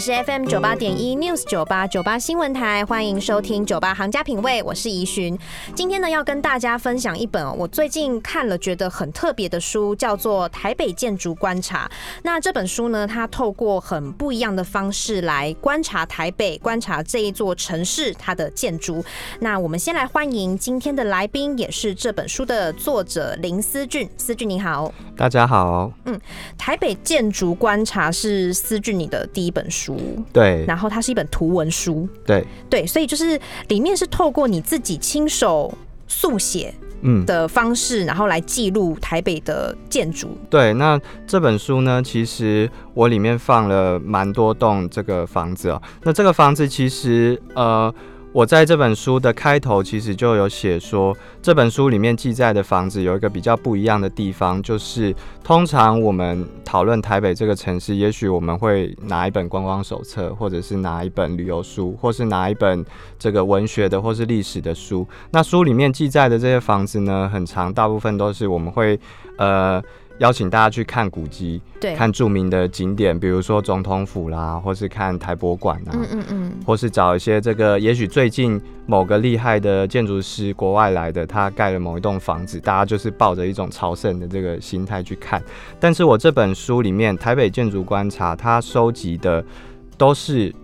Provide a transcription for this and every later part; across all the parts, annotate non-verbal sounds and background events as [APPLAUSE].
是 FM 九八点一 News 九八九八新闻台，欢迎收听九八行家品味，我是怡寻。今天呢，要跟大家分享一本我最近看了觉得很特别的书，叫做《台北建筑观察》。那这本书呢，它透过很不一样的方式来观察台北，观察这一座城市它的建筑。那我们先来欢迎今天的来宾，也是这本书的作者林思俊。思俊你好，大家好。嗯，《台北建筑观察》是思俊你的第一本书，对然后它是一本图文书，对，对，所以就是里面是透过你自己亲手速写嗯，的方式，然后来记录台北的建筑。对。那这本书呢，其实我里面放了蛮多栋这个房子哦。那这个房子其实呃。我在这本书的开头其实就有写说，这本书里面记载的房子有一个比较不一样的地方，就是通常我们讨论台北这个城市，也许我们会拿一本观光手册，或者是拿一本旅游书，或是拿一本这个文学的或是历史的书。那书里面记载的这些房子呢，很长，大部分都是我们会呃。邀请大家去看古迹，对，看著名的景点，比如说总统府啦，或是看台博馆啊，嗯嗯嗯，或是找一些这个，也许最近某个厉害的建筑师国外来的，他盖了某一栋房子，大家就是抱着一种朝圣的这个心态去看。但是我这本书里面《台北建筑观察》，它收集的都是。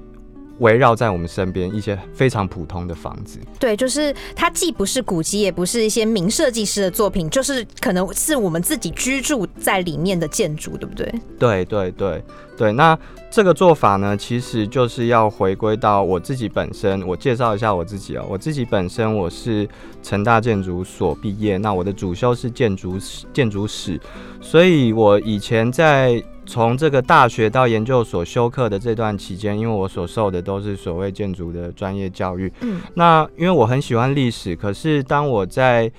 围绕在我们身边一些非常普通的房子，对，就是它既不是古迹，也不是一些名设计师的作品，就是可能是我们自己居住在里面的建筑，对不对？对对对对。那这个做法呢，其实就是要回归到我自己本身。我介绍一下我自己啊，我自己本身我是成大建筑所毕业，那我的主修是建筑史，建筑史，所以我以前在。从这个大学到研究所修课的这段期间，因为我所受的都是所谓建筑的专业教育，嗯，那因为我很喜欢历史，可是当我在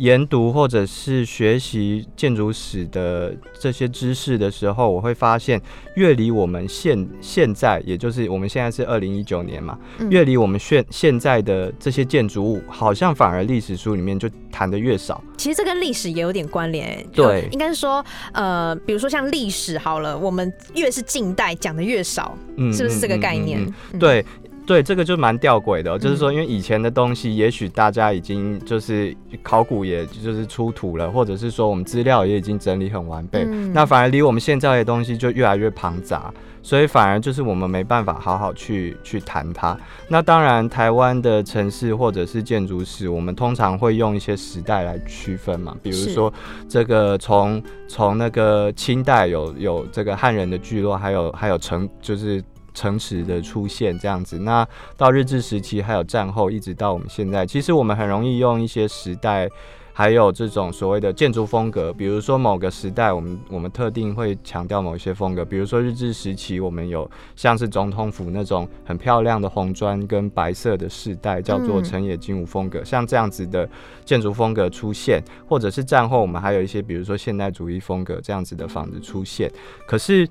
研读或者是学习建筑史的这些知识的时候，我会发现，越离我们现现在，也就是我们现在是二零一九年嘛，越离我们现现在的这些建筑物，好像反而历史书里面就谈的越少。其实这跟历史也有点关联，对，应该是说，呃，比如说像历史好了，我们越是近代讲的越少，嗯，是不是这个概念？对。对，这个就蛮吊诡的，就是说，因为以前的东西，也许大家已经就是考古，也就是出土了，或者是说我们资料也已经整理很完备，那反而离我们现在的东西就越来越庞杂，所以反而就是我们没办法好好去去谈它。那当然，台湾的城市或者是建筑史，我们通常会用一些时代来区分嘛，比如说这个从从那个清代有有这个汉人的聚落，还有还有城就是。城池的出现这样子，那到日治时期，还有战后，一直到我们现在，其实我们很容易用一些时代。还有这种所谓的建筑风格，比如说某个时代，我们我们特定会强调某一些风格，比如说日治时期，我们有像是总统府那种很漂亮的红砖跟白色的世代，叫做城野金武风格，像这样子的建筑风格出现，或者是战后我们还有一些，比如说现代主义风格这样子的房子出现。可是，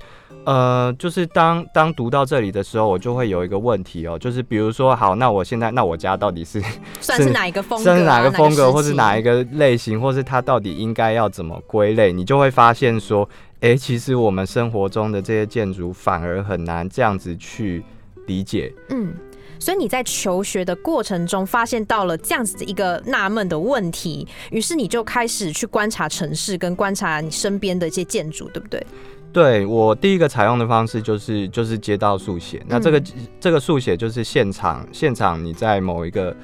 呃，就是当当读到这里的时候，我就会有一个问题哦，就是比如说，好，那我现在那我家到底是 [LAUGHS] 算是哪一个风格？算是哪个风格，或是哪一个？类型，或是它到底应该要怎么归类，你就会发现说，哎，其实我们生活中的这些建筑反而很难这样子去理解。嗯，所以你在求学的过程中发现到了这样子的一个纳闷的问题，于是你就开始去观察城市，跟观察你身边的一些建筑，对不对？对我第一个采用的方式就是就是街道速写，那这个这个速写就是现场现场你在某一个。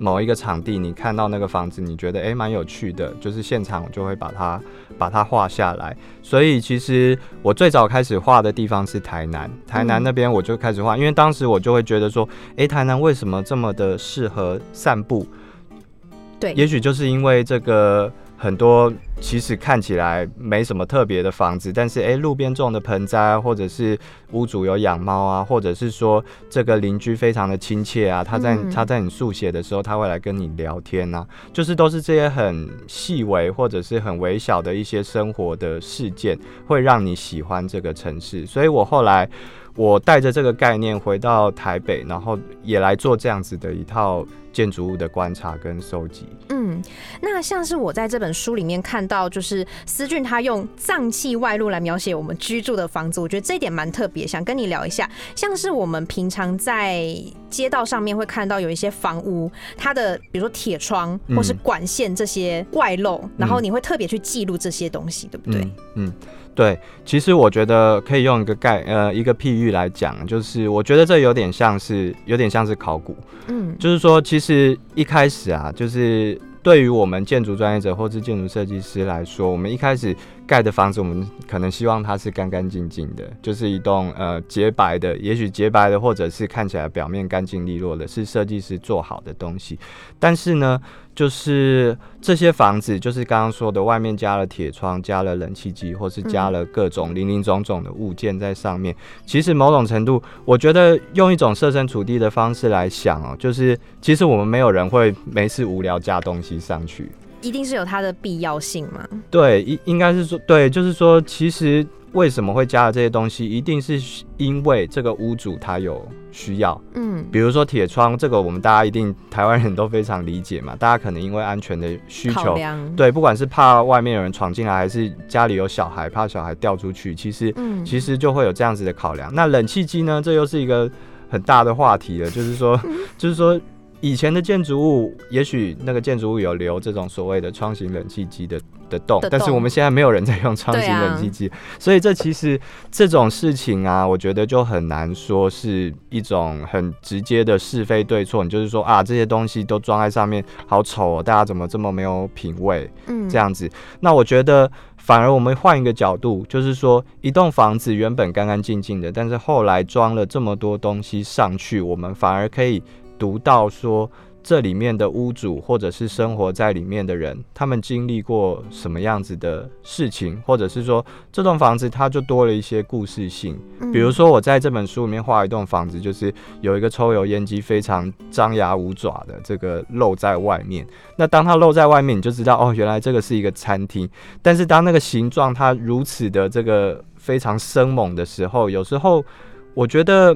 某一个场地，你看到那个房子，你觉得诶蛮有趣的，就是现场就会把它把它画下来。所以其实我最早开始画的地方是台南，台南那边我就开始画，因为当时我就会觉得说，诶，台南为什么这么的适合散步？对，也许就是因为这个。很多其实看起来没什么特别的房子，但是诶，路边种的盆栽，或者是屋主有养猫啊，或者是说这个邻居非常的亲切啊，他在他在你速写的时候，他会来跟你聊天啊，就是都是这些很细微或者是很微小的一些生活的事件，会让你喜欢这个城市。所以我后来我带着这个概念回到台北，然后也来做这样子的一套。建筑物的观察跟收集。嗯，那像是我在这本书里面看到，就是思俊他用脏器外露来描写我们居住的房子，我觉得这一点蛮特别，想跟你聊一下。像是我们平常在街道上面会看到有一些房屋，它的比如说铁窗或是管线这些外露，然后你会特别去记录这些东西，对不对？嗯。对，其实我觉得可以用一个概呃一个譬喻来讲，就是我觉得这有点像是有点像是考古，嗯，就是说其是一开始啊，就是对于我们建筑专业者或是建筑设计师来说，我们一开始。盖的房子，我们可能希望它是干干净净的，就是一栋呃洁白的，也许洁白的，或者是看起来表面干净利落的，是设计师做好的东西。但是呢，就是这些房子，就是刚刚说的，外面加了铁窗，加了冷气机，或是加了各种零零总总的物件在上面。其实某种程度，我觉得用一种设身处地的方式来想哦，就是其实我们没有人会没事无聊加东西上去。一定是有它的必要性吗？对，应应该是说，对，就是说，其实为什么会加了这些东西，一定是因为这个屋主他有需要。嗯，比如说铁窗，这个我们大家一定台湾人都非常理解嘛。大家可能因为安全的需求，对，不管是怕外面有人闯进来，还是家里有小孩怕小孩掉出去，其实，嗯其实就会有这样子的考量。那冷气机呢？这又是一个很大的话题了，就是说，[LAUGHS] 就是说。以前的建筑物，也许那个建筑物有留这种所谓的窗型冷气机的的洞，但是我们现在没有人在用窗型冷气机，所以这其实这种事情啊，我觉得就很难说是一种很直接的是非对错。你就是说啊，这些东西都装在上面好丑哦，大家怎么这么没有品味？嗯，这样子。那我觉得反而我们换一个角度，就是说一栋房子原本干干净净的，但是后来装了这么多东西上去，我们反而可以。读到说这里面的屋主或者是生活在里面的人，他们经历过什么样子的事情，或者是说这栋房子它就多了一些故事性。比如说我在这本书里面画一栋房子，就是有一个抽油烟机非常张牙舞爪的这个露在外面。那当它露在外面，你就知道哦，原来这个是一个餐厅。但是当那个形状它如此的这个非常生猛的时候，有时候我觉得。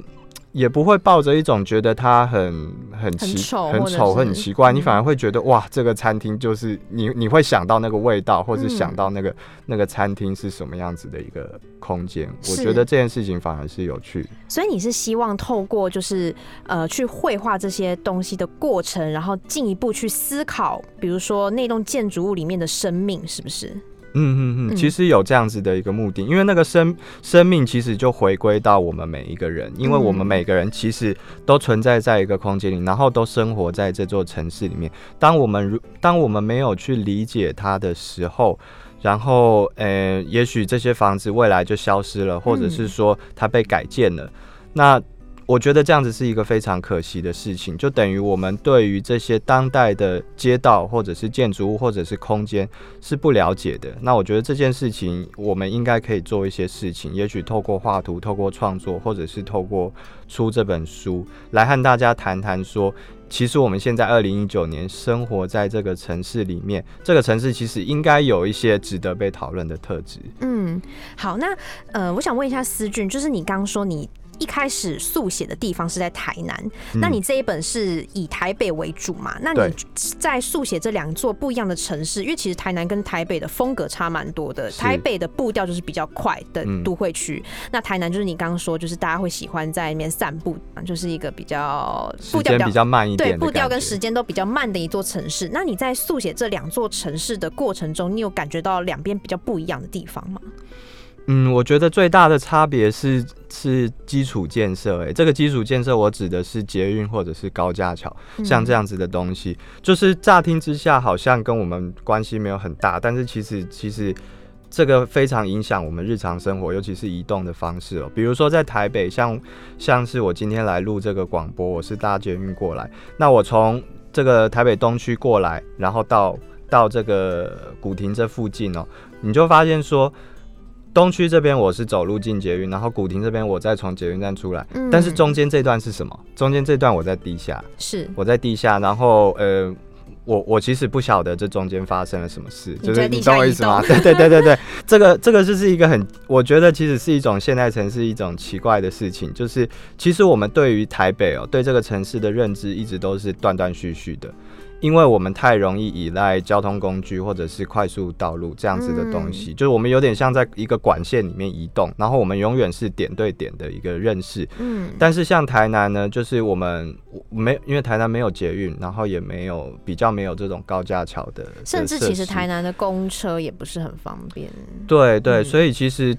也不会抱着一种觉得它很很奇很丑很奇怪，你反而会觉得哇，这个餐厅就是你你会想到那个味道，或者想到那个那个餐厅是什么样子的一个空间。我觉得这件事情反而是有趣。所以你是希望透过就是呃去绘画这些东西的过程，然后进一步去思考，比如说那栋建筑物里面的生命是不是？嗯嗯嗯，其实有这样子的一个目的，因为那个生生命其实就回归到我们每一个人，因为我们每个人其实都存在在一个空间里，然后都生活在这座城市里面。当我们如当我们没有去理解它的时候，然后呃，也许这些房子未来就消失了，或者是说它被改建了，那。我觉得这样子是一个非常可惜的事情，就等于我们对于这些当代的街道或者是建筑物或者是空间是不了解的。那我觉得这件事情我们应该可以做一些事情，也许透过画图、透过创作，或者是透过出这本书来和大家谈谈，说其实我们现在二零一九年生活在这个城市里面，这个城市其实应该有一些值得被讨论的特质。嗯，好，那呃，我想问一下思俊，就是你刚刚说你。一开始速写的地方是在台南，那你这一本是以台北为主嘛？那你在速写这两座不一样的城市，因为其实台南跟台北的风格差蛮多的。台北的步调就是比较快的都会区，那台南就是你刚刚说，就是大家会喜欢在里面散步，就是一个比较步调比较慢一点，对步调跟时间都比较慢的一座城市。那你在速写这两座城市的过程中，你有感觉到两边比较不一样的地方吗？嗯，我觉得最大的差别是是基础建设。哎，这个基础建设我指的是捷运或者是高架桥，像这样子的东西，就是乍听之下好像跟我们关系没有很大，但是其实其实这个非常影响我们日常生活，尤其是移动的方式哦。比如说在台北，像像是我今天来录这个广播，我是搭捷运过来，那我从这个台北东区过来，然后到。到这个古亭这附近哦，你就发现说。东区这边我是走路进捷运，然后古亭这边我再从捷运站出来，但是中间这段是什么？中间这段我在地下，是我在地下，然后呃，我我其实不晓得这中间发生了什么事，就是你懂我意思吗？[LAUGHS] 对对对对对，这个这个就是一个很，我觉得其实是一种现代城市一种奇怪的事情，就是其实我们对于台北哦，对这个城市的认知一直都是断断续续的。因为我们太容易依赖交通工具或者是快速道路这样子的东西，就是我们有点像在一个管线里面移动，然后我们永远是点对点的一个认识。嗯，但是像台南呢，就是我们没因为台南没有捷运，然后也没有比较没有这种高架桥的，甚至其实台南的公车也不是很方便。对对，所以其实。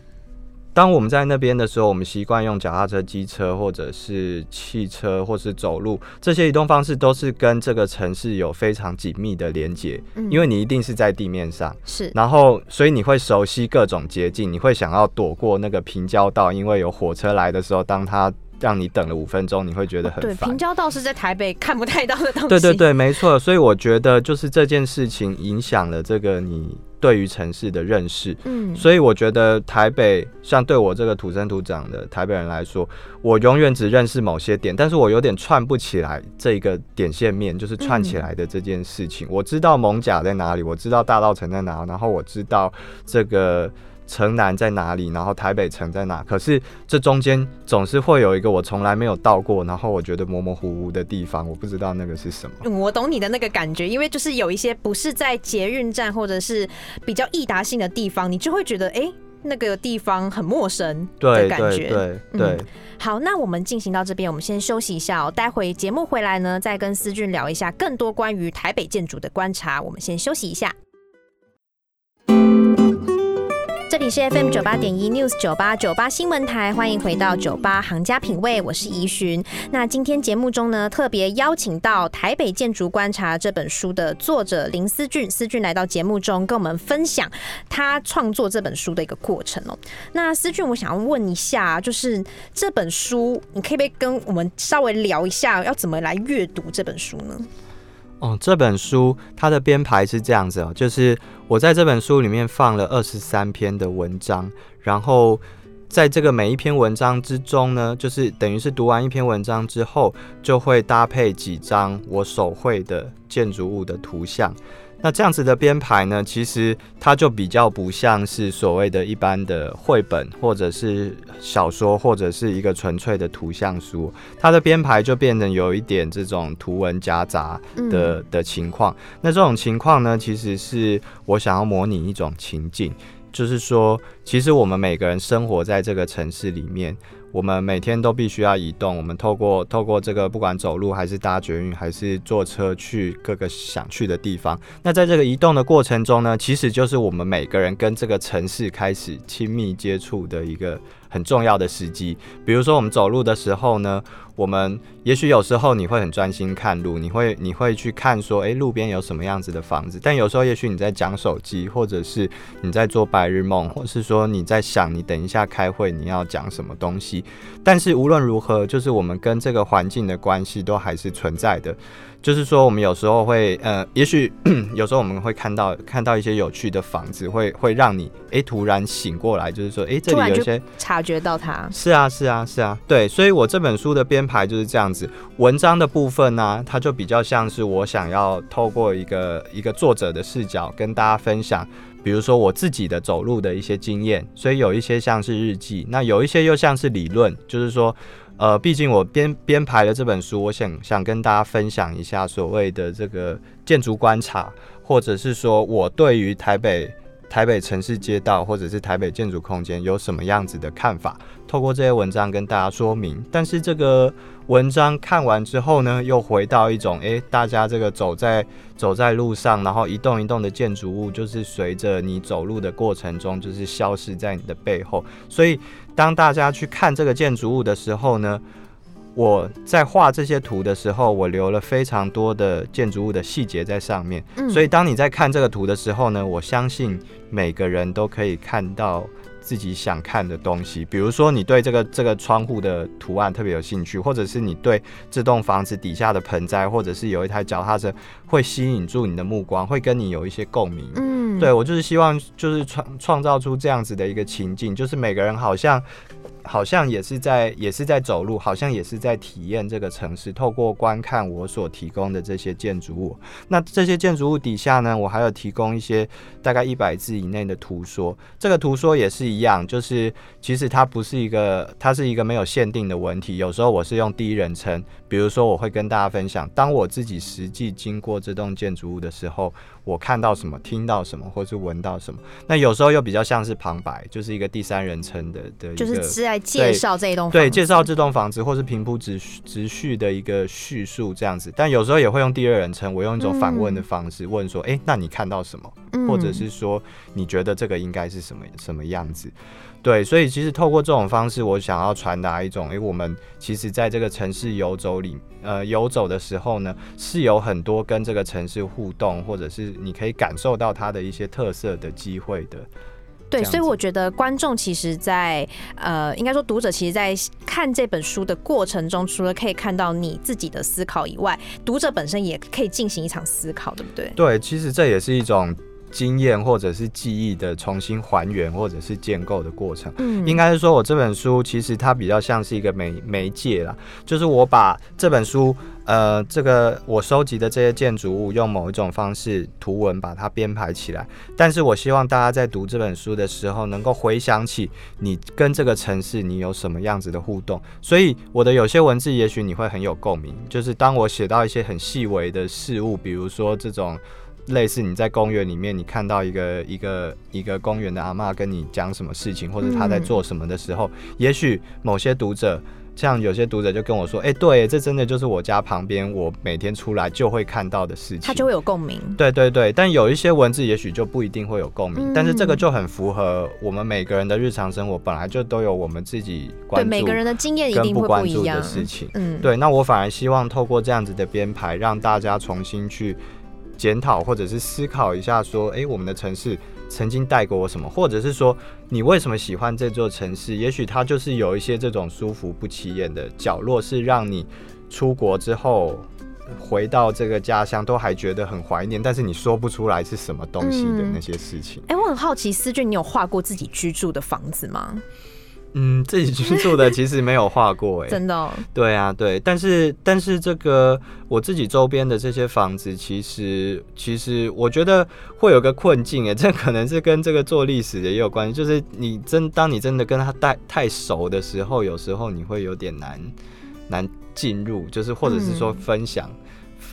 当我们在那边的时候，我们习惯用脚踏车、机车，或者是汽车，或是走路，这些移动方式都是跟这个城市有非常紧密的连接。嗯，因为你一定是在地面上，是，然后所以你会熟悉各种捷径，你会想要躲过那个平交道，因为有火车来的时候，当它让你等了五分钟，你会觉得很对。平交道是在台北看不太到的东西。对对对，没错。所以我觉得就是这件事情影响了这个你。对于城市的认识，嗯，所以我觉得台北，像对我这个土生土长的台北人来说，我永远只认识某些点，但是我有点串不起来这个点线面，就是串起来的这件事情。我知道蒙甲在哪里，我知道大道城在哪，然后我知道这个。城南在哪里？然后台北城在哪？可是这中间总是会有一个我从来没有到过，然后我觉得模模糊糊的地方，我不知道那个是什么。我懂你的那个感觉，因为就是有一些不是在捷运站或者是比较易达性的地方，你就会觉得哎，那个地方很陌生的感觉。对对。好，那我们进行到这边，我们先休息一下哦。待会节目回来呢，再跟思俊聊一下更多关于台北建筑的观察。我们先休息一下。里是 FM 九八点一 News 九八九八新闻台，欢迎回到九八行家品味，我是怡寻。那今天节目中呢，特别邀请到《台北建筑观察》这本书的作者林思俊，思俊来到节目中跟我们分享他创作这本书的一个过程哦。那思俊，我想要问一下，就是这本书，你可以不可以跟我们稍微聊一下，要怎么来阅读这本书呢？哦，这本书它的编排是这样子哦，就是我在这本书里面放了二十三篇的文章，然后在这个每一篇文章之中呢，就是等于是读完一篇文章之后，就会搭配几张我手绘的建筑物的图像。那这样子的编排呢，其实它就比较不像是所谓的一般的绘本，或者是小说，或者是一个纯粹的图像书。它的编排就变成有一点这种图文夹杂的的情况。那这种情况呢，其实是我想要模拟一种情境，就是说，其实我们每个人生活在这个城市里面。我们每天都必须要移动，我们透过透过这个，不管走路还是搭捷运，还是坐车去各个想去的地方。那在这个移动的过程中呢，其实就是我们每个人跟这个城市开始亲密接触的一个。很重要的时机，比如说我们走路的时候呢，我们也许有时候你会很专心看路，你会你会去看说，诶，路边有什么样子的房子。但有时候也许你在讲手机，或者是你在做白日梦，或是说你在想你等一下开会你要讲什么东西。但是无论如何，就是我们跟这个环境的关系都还是存在的。就是说，我们有时候会，呃，也许 [CLEARS THROAT] 有时候我们会看到看到一些有趣的房子，会会让你哎突然醒过来，就是说，哎，这里有一些察觉到它。是啊，是啊，是啊，对。所以我这本书的编排就是这样子，文章的部分呢，它就比较像是我想要透过一个一个作者的视角跟大家分享，比如说我自己的走路的一些经验，所以有一些像是日记，那有一些又像是理论，就是说。呃，毕竟我编编排了这本书，我想想跟大家分享一下所谓的这个建筑观察，或者是说我对于台北台北城市街道或者是台北建筑空间有什么样子的看法，透过这些文章跟大家说明。但是这个文章看完之后呢，又回到一种，诶，大家这个走在走在路上，然后一栋一栋的建筑物，就是随着你走路的过程中，就是消失在你的背后，所以。当大家去看这个建筑物的时候呢，我在画这些图的时候，我留了非常多的建筑物的细节在上面。所以当你在看这个图的时候呢，我相信每个人都可以看到自己想看的东西。比如说，你对这个这个窗户的图案特别有兴趣，或者是你对这栋房子底下的盆栽，或者是有一台脚踏车会吸引住你的目光，会跟你有一些共鸣。嗯，对我就是希望就是创创造出这样子的一个情境，就是每个人好像。好像也是在，也是在走路，好像也是在体验这个城市。透过观看我所提供的这些建筑物，那这些建筑物底下呢，我还有提供一些大概一百字以内的图说。这个图说也是一样，就是其实它不是一个，它是一个没有限定的文体。有时候我是用第一人称，比如说我会跟大家分享，当我自己实际经过这栋建筑物的时候。我看到什么，听到什么，或是闻到什么，那有时候又比较像是旁白，就是一个第三人称的的，就是是在介绍这一栋对，介绍这栋房子，或是平铺直直叙的一个叙述这样子。但有时候也会用第二人称，我用一种反问的方式问说：“哎，那你看到什么？或者是说你觉得这个应该是什么什么样子？”对，所以其实透过这种方式，我想要传达一种，哎，我们其实在这个城市游走里，呃，游走的时候呢，是有很多跟这个城市互动，或者是你可以感受到它的一些特色的机会的。对，所以我觉得观众其实，在呃，应该说读者其实，在看这本书的过程中，除了可以看到你自己的思考以外，读者本身也可以进行一场思考，对不对？对，其实这也是一种。经验或者是记忆的重新还原或者是建构的过程，嗯，应该是说我这本书其实它比较像是一个媒媒介啦，就是我把这本书，呃，这个我收集的这些建筑物用某一种方式图文把它编排起来，但是我希望大家在读这本书的时候能够回想起你跟这个城市你有什么样子的互动，所以我的有些文字也许你会很有共鸣，就是当我写到一些很细微的事物，比如说这种。类似你在公园里面，你看到一个一个一个公园的阿妈跟你讲什么事情，或者他在做什么的时候，也许某些读者，像有些读者就跟我说：“哎，对，这真的就是我家旁边，我每天出来就会看到的事情。”他就会有共鸣。对对对，但有一些文字也许就不一定会有共鸣，但是这个就很符合我们每个人的日常生活，本来就都有我们自己关注每个人的经验一定会不一样的事情。嗯，对，那我反而希望透过这样子的编排，让大家重新去。检讨或者是思考一下，说，哎，我们的城市曾经带给我什么？或者是说，你为什么喜欢这座城市？也许它就是有一些这种舒服不起眼的角落，是让你出国之后回到这个家乡都还觉得很怀念，但是你说不出来是什么东西的那些事情。哎，我很好奇，思俊，你有画过自己居住的房子吗？嗯，自己居住的其实没有画过哎，真的。对啊，对，但是但是这个我自己周边的这些房子，其实其实我觉得会有个困境哎，[LAUGHS] 这可能是跟这个做历史的也有关系，就是你真当你真的跟他太太熟的时候，有时候你会有点难难进入，就是或者是说分享。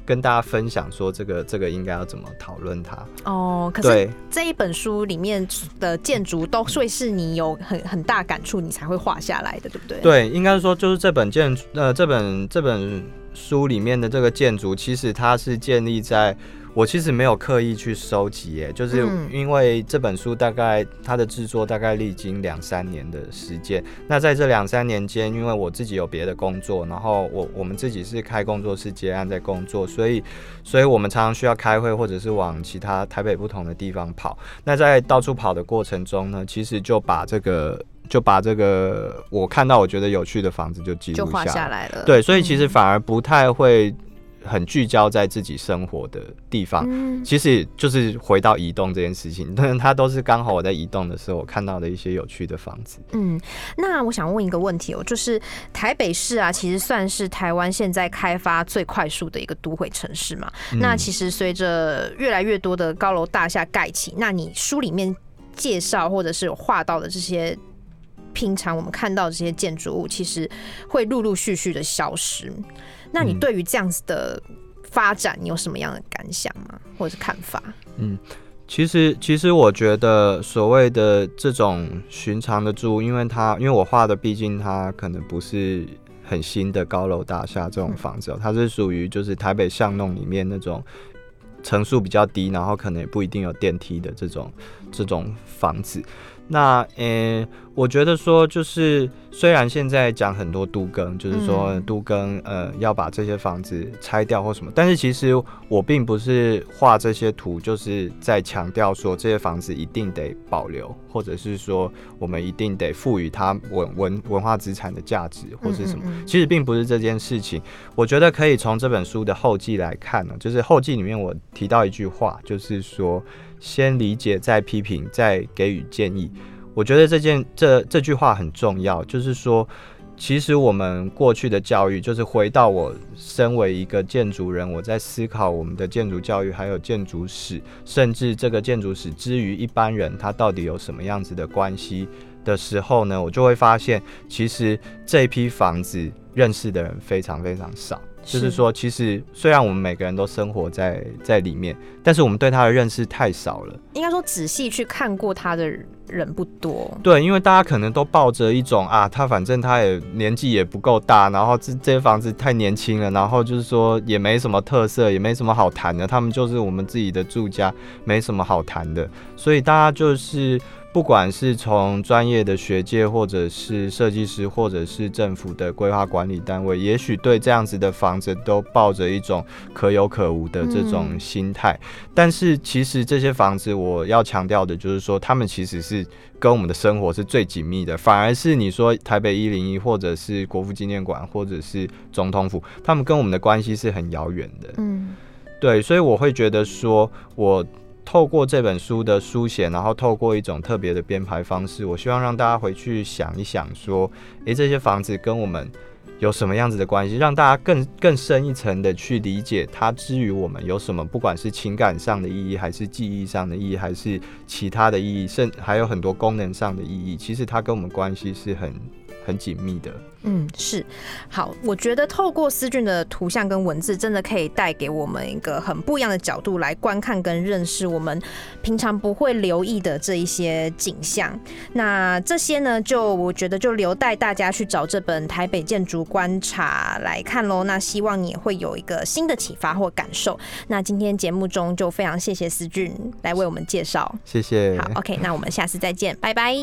跟大家分享说，这个这个应该要怎么讨论它哦。可是这一本书里面的建筑都会是你有很很大感触，你才会画下来的，对不对？对，应该说就是这本建呃这本这本书里面的这个建筑，其实它是建立在。我其实没有刻意去收集，耶，就是因为这本书大概它的制作大概历经两三年的时间。那在这两三年间，因为我自己有别的工作，然后我我们自己是开工作室接案在工作，所以所以我们常常需要开会，或者是往其他台北不同的地方跑。那在到处跑的过程中呢，其实就把这个就把这个我看到我觉得有趣的房子就记录下来了。对，所以其实反而不太会。很聚焦在自己生活的地方，其实就是回到移动这件事情，但 [LAUGHS] 它都是刚好我在移动的时候，我看到的一些有趣的房子。嗯，那我想问一个问题哦，就是台北市啊，其实算是台湾现在开发最快速的一个都会城市嘛。那其实随着越来越多的高楼大厦盖起，那你书里面介绍或者是有画到的这些平常我们看到这些建筑物，其实会陆陆续续的消失。那你对于这样子的发展，你有什么样的感想吗，或者是看法？嗯，其实其实我觉得所谓的这种寻常的住，因为它因为我画的毕竟它可能不是很新的高楼大厦这种房子，它是属于就是台北巷弄里面那种层数比较低，然后可能也不一定有电梯的这种这种房子。那呃，我觉得说就是，虽然现在讲很多都更，就是说都更呃要把这些房子拆掉或什么，但是其实我并不是画这些图，就是在强调说这些房子一定得保留，或者是说我们一定得赋予它文文文化资产的价值或是什么。其实并不是这件事情。我觉得可以从这本书的后记来看呢，就是后记里面我提到一句话，就是说。先理解，再批评，再给予建议。我觉得这件这这句话很重要，就是说，其实我们过去的教育，就是回到我身为一个建筑人，我在思考我们的建筑教育，还有建筑史，甚至这个建筑史之于一般人，他到底有什么样子的关系的时候呢？我就会发现，其实这批房子认识的人非常非常少。就是说，其实虽然我们每个人都生活在在里面，但是我们对他的认识太少了。应该说，仔细去看过他的人不多。对，因为大家可能都抱着一种啊，他反正他也年纪也不够大，然后这这些房子太年轻了，然后就是说也没什么特色，也没什么好谈的。他们就是我们自己的住家，没什么好谈的。所以大家就是。不管是从专业的学界，或者是设计师，或者是政府的规划管理单位，也许对这样子的房子都抱着一种可有可无的这种心态。但是其实这些房子，我要强调的就是说，他们其实是跟我们的生活是最紧密的。反而是你说台北一零一，或者是国父纪念馆，或者是总统府，他们跟我们的关系是很遥远的。嗯，对，所以我会觉得说，我。透过这本书的书写，然后透过一种特别的编排方式，我希望让大家回去想一想，说，诶，这些房子跟我们有什么样子的关系？让大家更更深一层的去理解它之于我们有什么，不管是情感上的意义，还是记忆上的意义，还是其他的意义，甚还有很多功能上的意义，其实它跟我们关系是很很紧密的。嗯，是好，我觉得透过思俊的图像跟文字，真的可以带给我们一个很不一样的角度来观看跟认识我们平常不会留意的这一些景象。那这些呢，就我觉得就留待大家去找这本《台北建筑观察》来看喽。那希望你也会有一个新的启发或感受。那今天节目中就非常谢谢思俊来为我们介绍，谢谢。好，OK，那我们下次再见，拜拜。